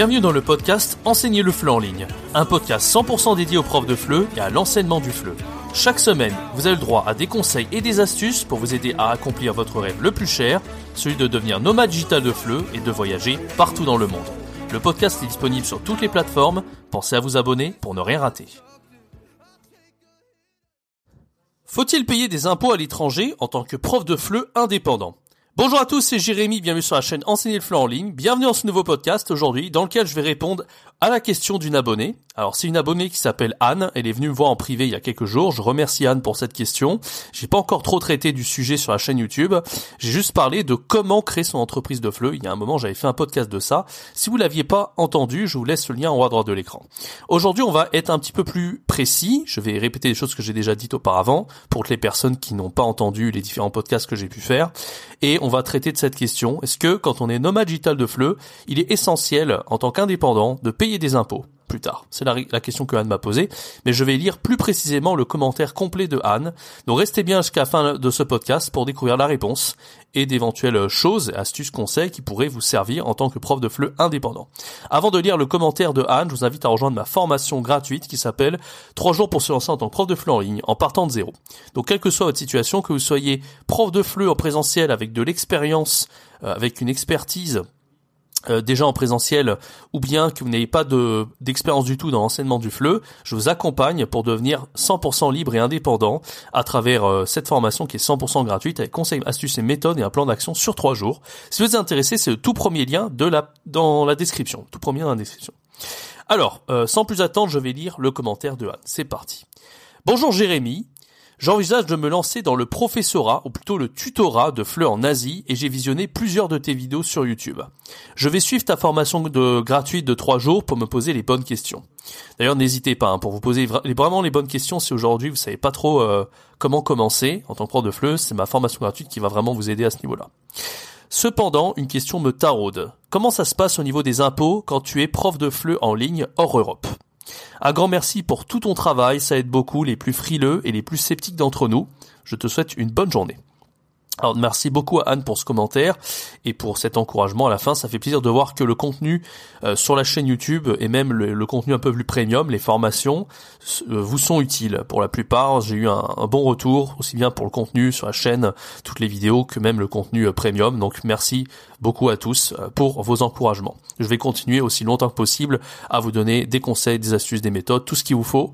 Bienvenue dans le podcast Enseigner le FLE en ligne, un podcast 100% dédié aux profs de FLE et à l'enseignement du FLE. Chaque semaine, vous avez le droit à des conseils et des astuces pour vous aider à accomplir votre rêve le plus cher, celui de devenir nomade digital de FLE et de voyager partout dans le monde. Le podcast est disponible sur toutes les plateformes, pensez à vous abonner pour ne rien rater. Faut-il payer des impôts à l'étranger en tant que prof de FLE indépendant? Bonjour à tous, c'est Jérémy, bienvenue sur la chaîne Enseigner le FLE en ligne. Bienvenue dans ce nouveau podcast aujourd'hui dans lequel je vais répondre à la question d'une abonnée. Alors c'est une abonnée qui s'appelle Anne, elle est venue me voir en privé il y a quelques jours. Je remercie Anne pour cette question. J'ai pas encore trop traité du sujet sur la chaîne YouTube. J'ai juste parlé de comment créer son entreprise de fleu. Il y a un moment, j'avais fait un podcast de ça. Si vous l'aviez pas entendu, je vous laisse le lien en haut à droite de l'écran. Aujourd'hui, on va être un petit peu plus précis. Je vais répéter des choses que j'ai déjà dites auparavant pour les personnes qui n'ont pas entendu les différents podcasts que j'ai pu faire. Et on va traiter de cette question. Est-ce que quand on est nomade digital de fleu, il est essentiel en tant qu'indépendant de payer des impôts? Plus tard C'est la, question que Anne m'a posée, mais je vais lire plus précisément le commentaire complet de Anne. Donc restez bien jusqu'à la fin de ce podcast pour découvrir la réponse et d'éventuelles choses, astuces, conseils qui pourraient vous servir en tant que prof de FLE indépendant. Avant de lire le commentaire de Anne, je vous invite à rejoindre ma formation gratuite qui s'appelle 3 jours pour se lancer en tant que prof de FLE en ligne en partant de zéro. Donc quelle que soit votre situation, que vous soyez prof de FLE en présentiel avec de l'expérience, euh, avec une expertise euh, déjà en présentiel ou bien que vous n'ayez pas de d'expérience du tout dans l'enseignement du FLE, je vous accompagne pour devenir 100% libre et indépendant à travers euh, cette formation qui est 100% gratuite avec conseils, astuces et méthodes et un plan d'action sur trois jours. Si vous êtes intéressé, c'est le tout premier lien de la dans la description, tout premier dans la description. Alors, euh, sans plus attendre, je vais lire le commentaire de Anne. C'est parti. Bonjour Jérémy, J'envisage de me lancer dans le professorat, ou plutôt le tutorat de FLE en Asie, et j'ai visionné plusieurs de tes vidéos sur YouTube. Je vais suivre ta formation de, gratuite de 3 jours pour me poser les bonnes questions. D'ailleurs, n'hésitez pas, hein, pour vous poser vraiment les bonnes questions, si aujourd'hui vous savez pas trop euh, comment commencer en tant que prof de FLE, c'est ma formation gratuite qui va vraiment vous aider à ce niveau-là. Cependant, une question me taraude. Comment ça se passe au niveau des impôts quand tu es prof de FLE en ligne hors Europe? Un grand merci pour tout ton travail, ça aide beaucoup les plus frileux et les plus sceptiques d'entre nous. Je te souhaite une bonne journée. Alors merci beaucoup à Anne pour ce commentaire et pour cet encouragement à la fin. Ça fait plaisir de voir que le contenu euh, sur la chaîne YouTube et même le, contenu un peu plus premium, les formations, euh, vous sont utiles. Pour la plupart, j'ai eu un, bon retour, aussi bien pour le contenu sur la chaîne, toutes les vidéos, que même le contenu euh, premium. Donc merci beaucoup à tous pour vos encouragements. Je vais continuer aussi longtemps que possible à vous donner des conseils, des astuces, des méthodes, tout ce qu'il vous faut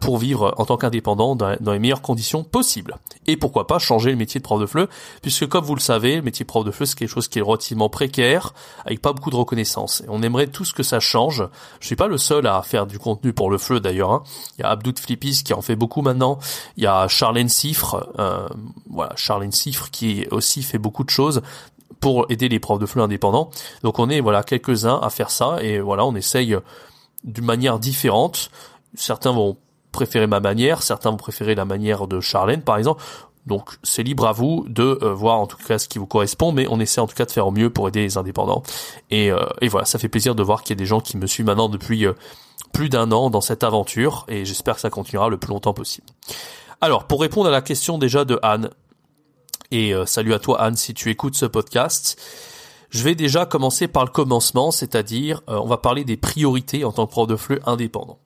pour vivre en tant qu'indépendant dans, les meilleures conditions possibles. Et pourquoi pas changer le métier de prof de fleu puisque comme vous le savez, le métier prof de feu c'est quelque chose qui est relativement précaire, avec pas beaucoup de reconnaissance. Et on aimerait tout ce que ça change. Je suis pas le seul à faire du contenu pour le feu d'ailleurs. Hein. Il y a Abdoud Flippis qui en fait beaucoup maintenant. Il y a Charlène Siffre, euh, voilà Charlène Siffre qui aussi fait beaucoup de choses pour aider les profs de fleu indépendants. Donc on est voilà quelques-uns à faire ça et voilà on essaye d'une manière différente. Certains vont préférer ma manière, certains vont préférer la manière de Charlène par exemple. Donc c'est libre à vous de euh, voir en tout cas ce qui vous correspond, mais on essaie en tout cas de faire au mieux pour aider les indépendants. Et, euh, et voilà, ça fait plaisir de voir qu'il y a des gens qui me suivent maintenant depuis euh, plus d'un an dans cette aventure, et j'espère que ça continuera le plus longtemps possible. Alors, pour répondre à la question déjà de Anne, et salut à toi Anne si tu écoutes ce podcast, je vais déjà commencer par le commencement, c'est-à-dire on va parler des priorités en tant que prof de flux indépendant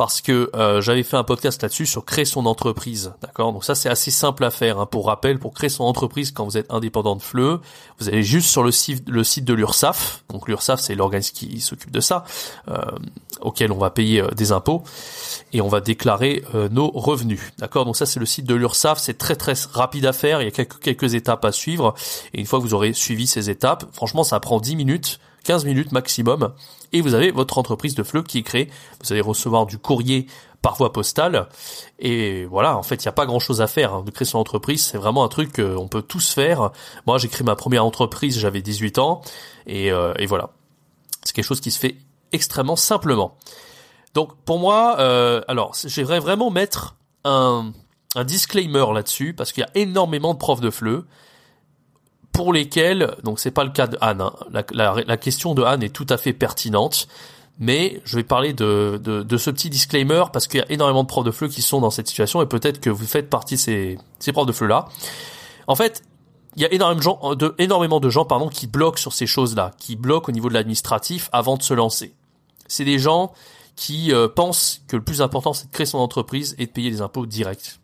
parce que euh, j'avais fait un podcast là-dessus sur créer son entreprise, d'accord? Donc ça c'est assez simple à faire. Hein. Pour rappel, pour créer son entreprise quand vous êtes indépendant de FLE, vous allez juste sur le site, le site de l'URSSAF. Donc l'URSSAF c'est l'organisme qui s'occupe de ça, euh, auquel on va payer euh, des impôts et on va déclarer nos revenus, d'accord? Donc ça c'est le site de l'URSSAF. C'est très très rapide à faire. Il y a quelques, quelques étapes à suivre et une fois que vous aurez suivi ces étapes, franchement ça prend 10 minutes 15 minutes maximum, et vous avez votre entreprise de fleu qui est créée. Vous allez recevoir du courrier par voie postale, et voilà, en fait, il n'y a pas grand-chose à faire. Hein. De créer son entreprise, c'est vraiment un truc qu'on peut tous faire. Moi, j'ai créé ma première entreprise, j'avais 18 ans, et, euh, et voilà. C'est quelque chose qui se fait extrêmement simplement. Donc, pour moi, euh, alors, j'aimerais vraiment mettre un, un disclaimer là-dessus, parce qu'il y a énormément de profs de fleu pour lesquels, donc c'est pas le cas de Anne, hein. la, question de Anne est tout à fait pertinente, mais je vais parler de, de, ce petit disclaimer parce qu'il y a énormément de profs de fleu qui sont dans cette situation et peut-être que vous faites partie de ces, ces profs de fleu là. En fait, il y a énormément de gens, de, énormément de gens pardon, qui bloquent sur ces choses-là, qui bloquent au niveau de l'administratif avant de se lancer. C'est des gens qui euh, pensent que le plus important c'est de créer son entreprise et de payer les impôts directs.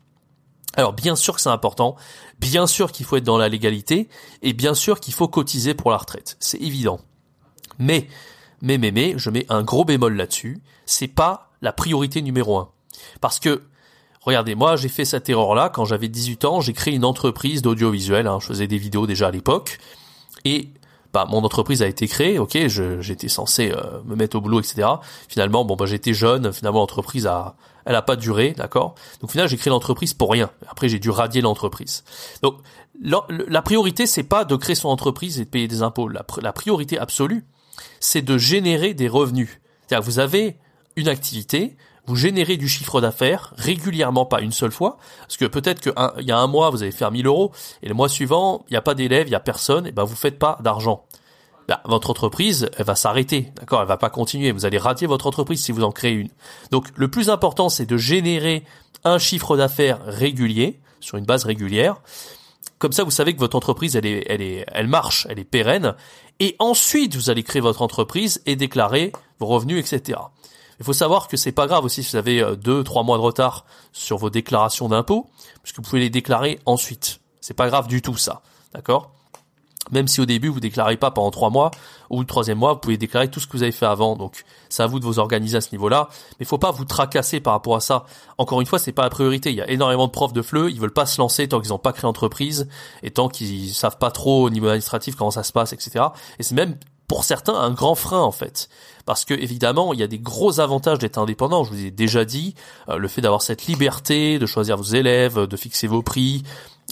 Alors bien sûr que c'est important, bien sûr qu'il faut être dans la légalité et bien sûr qu'il faut cotiser pour la retraite, c'est évident. Mais mais mais mais je mets un gros bémol là-dessus, c'est pas la priorité numéro un. Parce que Regardez, moi j'ai fait cette erreur-là quand j'avais 18 ans, j'ai créé une entreprise d'audiovisuel, hein, je faisais des vidéos déjà à l'époque, et bah mon entreprise a été créée, ok, j'étais censé euh, me mettre au boulot, etc. Finalement, bon bah j'étais jeune, finalement l'entreprise a, elle a pas duré, d'accord? Donc finalement j'ai créé l'entreprise pour rien. Après j'ai dû radier l'entreprise. Donc la, priorité c'est pas de créer son entreprise et de payer des impôts. La, priorité absolue, c'est de générer des revenus. C'est-à-dire vous avez une activité, vous générez du chiffre d'affaires régulièrement, pas une seule fois, parce que peut-être qu'il y a un mois vous allez faire 1000 euros et le mois suivant il n'y a pas d'élèves, il n'y a personne, et ben vous faites pas d'argent. Ben, votre entreprise, elle va s'arrêter, d'accord? Elle va pas continuer. Vous allez radier votre entreprise si vous en créez une. Donc le plus important, c'est de générer un chiffre d'affaires régulier sur une base régulière. Comme ça, vous savez que votre entreprise, elle est, elle est, elle marche, elle est pérenne. Et ensuite, vous allez créer votre entreprise et déclarer vos revenus, etc. Il faut savoir que c'est pas grave aussi si vous avez euh, deux, trois mois de retard sur vos déclarations d'impôts, puisque vous pouvez les déclarer ensuite. C'est pas grave du tout ça, d'accord? Même si au début vous déclarez pas pendant trois mois ou le troisième mois, vous pouvez déclarer tout ce que vous avez fait avant. Donc c'est à vous de vous organiser à ce niveau-là, mais faut pas vous tracasser par rapport à ça. Encore une fois, c'est pas la priorité. Il y a énormément de profs de fleu, ils veulent pas se lancer tant qu'ils n'ont pas créé entreprise et tant qu'ils savent pas trop au niveau administratif comment ça se passe, etc. Et c'est même pour certains un grand frein en fait. Parce que évidemment, il y a des gros avantages d'être indépendant. Je vous ai déjà dit, euh, le fait d'avoir cette liberté, de choisir vos élèves, de fixer vos prix,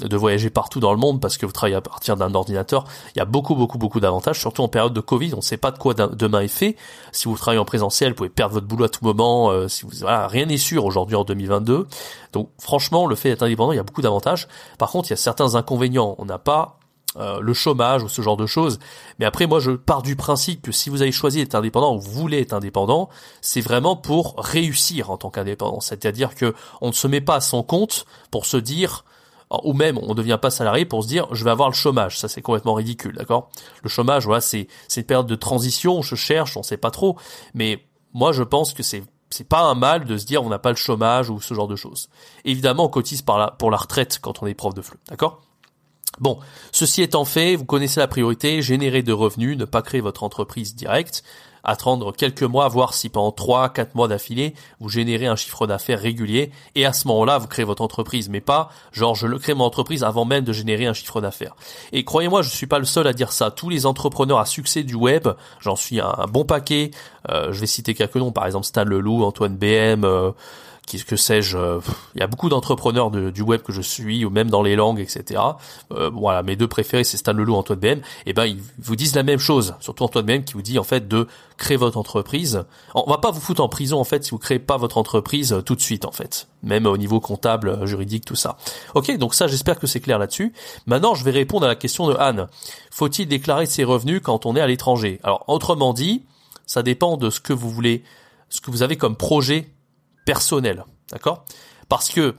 de voyager partout dans le monde parce que vous travaillez à partir d'un ordinateur. Il y a beaucoup, beaucoup, beaucoup d'avantages, surtout en période de Covid. On ne sait pas de quoi demain est fait. Si vous travaillez en présentiel, vous pouvez perdre votre boulot à tout moment. Euh, si vous, voilà, rien n'est sûr aujourd'hui en 2022. Donc, franchement, le fait d'être indépendant, il y a beaucoup d'avantages. Par contre, il y a certains inconvénients. On n'a pas euh, le chômage ou ce genre de choses. Mais après, moi, je pars du principe que si vous avez choisi d'être indépendant ou vous voulez être indépendant, c'est vraiment pour réussir en tant qu'indépendant. C'est-à-dire que on ne se met pas à son compte pour se dire ou même on ne devient pas salarié pour se dire je vais avoir le chômage. Ça c'est complètement ridicule, d'accord? Le chômage, voilà, c'est c'est une période de transition. Je cherche, on sait pas trop, mais moi je pense que c'est c'est pas un mal de se dire on n'a pas le chômage ou ce genre de choses. Évidemment, on cotise par la, pour la retraite quand on est prof de fleu, d'accord? Bon, ceci étant fait, vous connaissez la priorité, générer de revenus, ne pas créer votre entreprise directe, attendre quelques mois, voir si pendant 3 4 mois d'affilée, vous générez un chiffre d'affaires régulier et à ce moment-là, vous créez votre entreprise, mais pas genre je le crée mon entreprise avant même de générer un chiffre d'affaires. Et croyez-moi, je suis pas le seul à dire ça. Tous les entrepreneurs à succès du web, j'en suis un, bon paquet. Euh, je vais citer quelques noms, par exemple Stan Leloup, Antoine BM, euh, qu'est-ce que sais-je euh, Il y a beaucoup d'entrepreneurs du web que je suis, ou même dans les langues, etc. Euh, voilà, mes deux préférés, c'est Stan Leloup Antoine BM. Et eh ben, ils vous disent la même chose, surtout Antoine BM qui vous dit en fait de créer votre entreprise. On va pas vous foutre en prison en fait si vous créez pas votre entreprise euh, tout de suite en fait, même au niveau comptable, juridique, tout ça. Ok, donc ça, j'espère que c'est clair là-dessus. Maintenant, je vais répondre à la question de Anne. Faut-il déclarer ses revenus quand on est à l'étranger? Alors, autrement dit, ça dépend de ce que vous voulez, ce que vous avez comme projet personnel, d'accord? Parce que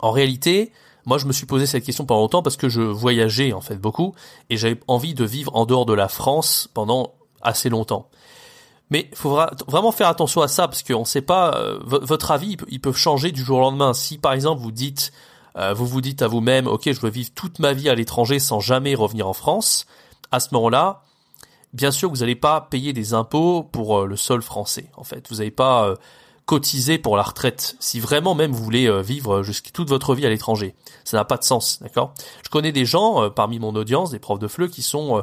en réalité, moi je me suis posé cette question pendant longtemps parce que je voyageais en fait beaucoup et j'avais envie de vivre en dehors de la France pendant assez longtemps. Mais il faut vraiment faire attention à ça parce qu'on ne sait pas euh, votre avis, il peut changer du jour au lendemain. Si par exemple vous dites, euh, vous vous dites à vous-même, ok, je veux vivre toute ma vie à l'étranger sans jamais revenir en France, à ce moment-là, bien sûr, vous n'allez pas payer des impôts pour euh, le sol français. En fait, vous n'allez pas cotiser pour la retraite, si vraiment même vous voulez euh, vivre jusqu'à toute votre vie à l'étranger. Ça n'a pas de sens, d'accord? Je connais des gens euh, parmi mon audience, des profs de FLE, qui sont euh,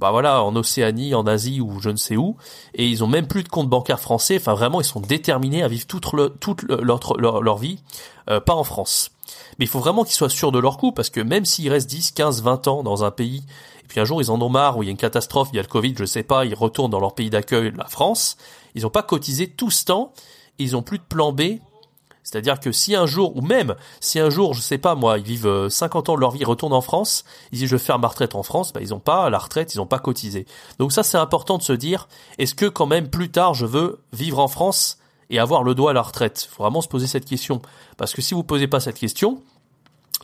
bah voilà, en Océanie, en Asie ou je ne sais où, et ils ont même plus de compte bancaire français. Enfin, vraiment, ils sont déterminés à vivre toute, le, toute leur, leur, vie, pas en France. Mais il faut vraiment qu'ils soient sûrs de leur coup, parce que même s'ils restent 10, 15, 20 ans dans un pays, et puis un jour ils en ont marre, ou il y a une catastrophe, il y a le Covid, je sais pas, ils retournent dans leur pays d'accueil, la France, ils n'ont pas cotisé tout ce temps, ils ont plus de plan B. C'est-à-dire que si un jour, ou même si un jour, je sais pas moi, ils vivent 50 euh, ans de leur vie, ils retournent en France, ils disent je vais faire ma retraite en France, bah, ils n'ont pas la retraite, ils n'ont pas cotisé. Donc ça c'est important de se dire, est-ce que quand même plus tard je veux vivre en France et avoir le droit à la retraite? Faut vraiment se poser cette question. Parce que si vous posez pas cette question,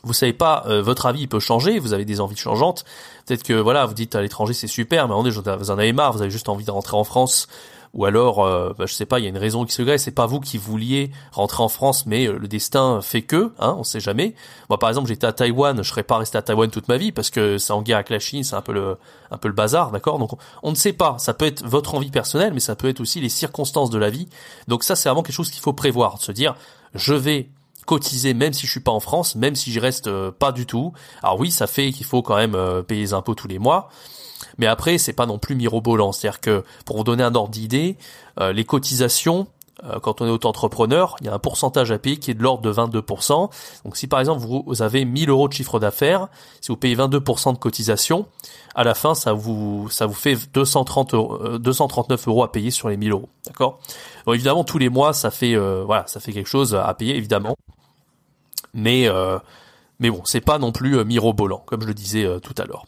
vous savez pas, euh, votre avis peut changer, vous avez des envies changeantes. Peut-être que voilà, vous dites à l'étranger c'est super, mais vous en avez marre, vous avez juste envie de rentrer en France, ou alors, euh, bah, je sais pas, il y a une raison qui se grève, c'est pas vous qui vouliez rentrer en France, mais euh, le destin fait que, hein, on sait jamais. Moi, par exemple, j'étais à Taïwan, je serais pas resté à Taïwan toute ma vie parce que c'est en guerre avec la Chine, c'est un peu le, un peu le bazar, d'accord? Donc, on ne sait pas. Ça peut être votre envie personnelle, mais ça peut être aussi les circonstances de la vie. Donc ça, c'est vraiment quelque chose qu'il faut prévoir, de se dire, je vais cotiser même si je suis pas en France, même si j'y reste euh, pas du tout. Alors oui, ça fait qu'il faut quand même euh, payer les impôts tous les mois. Mais après, c'est pas non plus mirobolant. C'est-à-dire que, pour donner un ordre d'idée, euh, les cotisations, quand on est auto-entrepreneur, il y a un pourcentage à payer qui est de l'ordre de 22%. Donc si par exemple vous avez 1000 euros de chiffre d'affaires, si vous payez 22% de cotisation, à la fin ça vous ça vous fait 230 239 euros à payer sur les 1000 euros. D'accord? Évidemment tous les mois ça fait voilà ça fait quelque chose à payer évidemment mais euh, mais bon, c'est pas non plus euh, mirobolant, comme je le disais euh, tout à l'heure.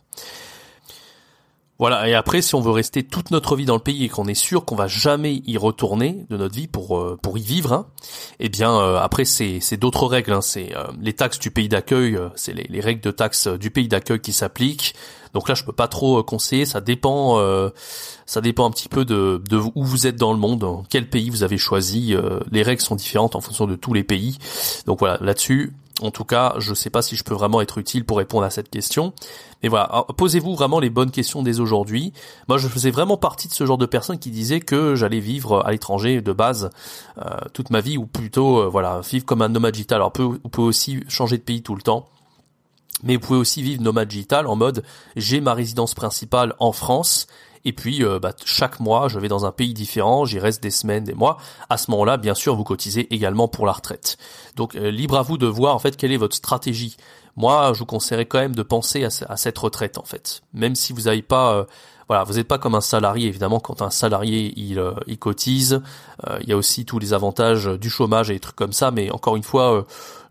Voilà, et après, si on veut rester toute notre vie dans le pays et qu'on est sûr qu'on va jamais y retourner de notre vie pour pour y vivre, hein, eh bien après c'est c'est d'autres règles. Hein, c'est les taxes du pays d'accueil, c'est les, les, règles de taxes du pays d'accueil qui s'appliquent. Donc là, je peux pas trop conseiller. Ça dépend, ça dépend un petit peu de, de où vous êtes dans le monde, dans quel pays vous avez choisi. les règles sont différentes en fonction de tous les pays. Donc voilà, là-dessus, en tout cas, je ne sais pas si je peux vraiment être utile pour répondre à cette question. Mais voilà, posez-vous vraiment les bonnes questions dès aujourd'hui. Moi, je faisais vraiment partie de ce genre de personnes qui disaient que j'allais vivre à l'étranger de base euh, toute ma vie, ou plutôt, euh, voilà, vivre comme un nomade digital. Alors, vous pouvez aussi changer de pays tout le temps. Mais vous pouvez aussi vivre nomade digital en mode j'ai ma résidence principale en France et puis euh, bah, chaque mois je vais dans un pays différent, j'y reste des semaines, des mois. À ce moment-là, bien sûr, vous cotisez également pour la retraite. Donc euh, libre à vous de voir en fait quelle est votre stratégie. Moi, je vous conseillerais quand même de penser à, cette retraite en fait, même si vous n'avez pas euh, voilà, vous n'êtes pas comme un salarié évidemment. Quand un salarié il, il cotise, il y a aussi tous les avantages du chômage et des trucs comme ça. Mais encore une fois,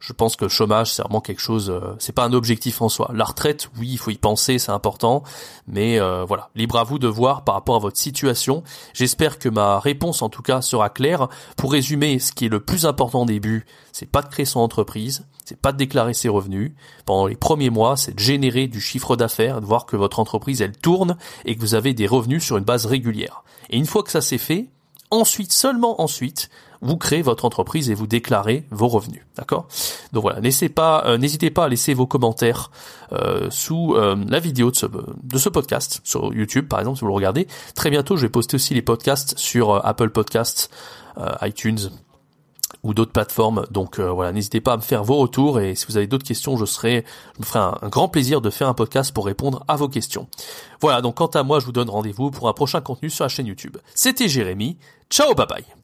je pense que le chômage c'est vraiment quelque chose euh, c'est pas un objectif en soi la retraite oui il faut y penser c'est important mais euh, voilà libre à vous de voir par rapport à votre situation j'espère que ma réponse en tout cas sera claire pour résumer ce qui est le plus important au début c'est pas de créer son entreprise c'est pas de déclarer ses revenus pendant les premiers mois c'est de générer du chiffre d'affaires de voir que votre entreprise elle tourne et que vous avez des revenus sur une base régulière et une fois que ça s'est fait ensuite seulement ensuite vous créez votre entreprise et vous déclarez vos revenus. D'accord? Donc voilà, n'hésitez pas, euh, n'hésitez pas à laisser vos commentaires euh, sous euh, la vidéo de ce podcast sur YouTube, par exemple, si vous le regardez. Très bientôt, je vais poster aussi les podcasts sur Apple Podcasts, iTunes ou d'autres plateformes. Donc voilà, n'hésitez pas à me faire vos retours et si vous avez d'autres questions, je serai, je me ferai un, un, grand plaisir de faire un podcast pour répondre à vos questions. Voilà, donc quant à moi, je vous donne rendez-vous pour un prochain contenu sur la chaîne YouTube. C'était Jérémy. Ciao, bye bye.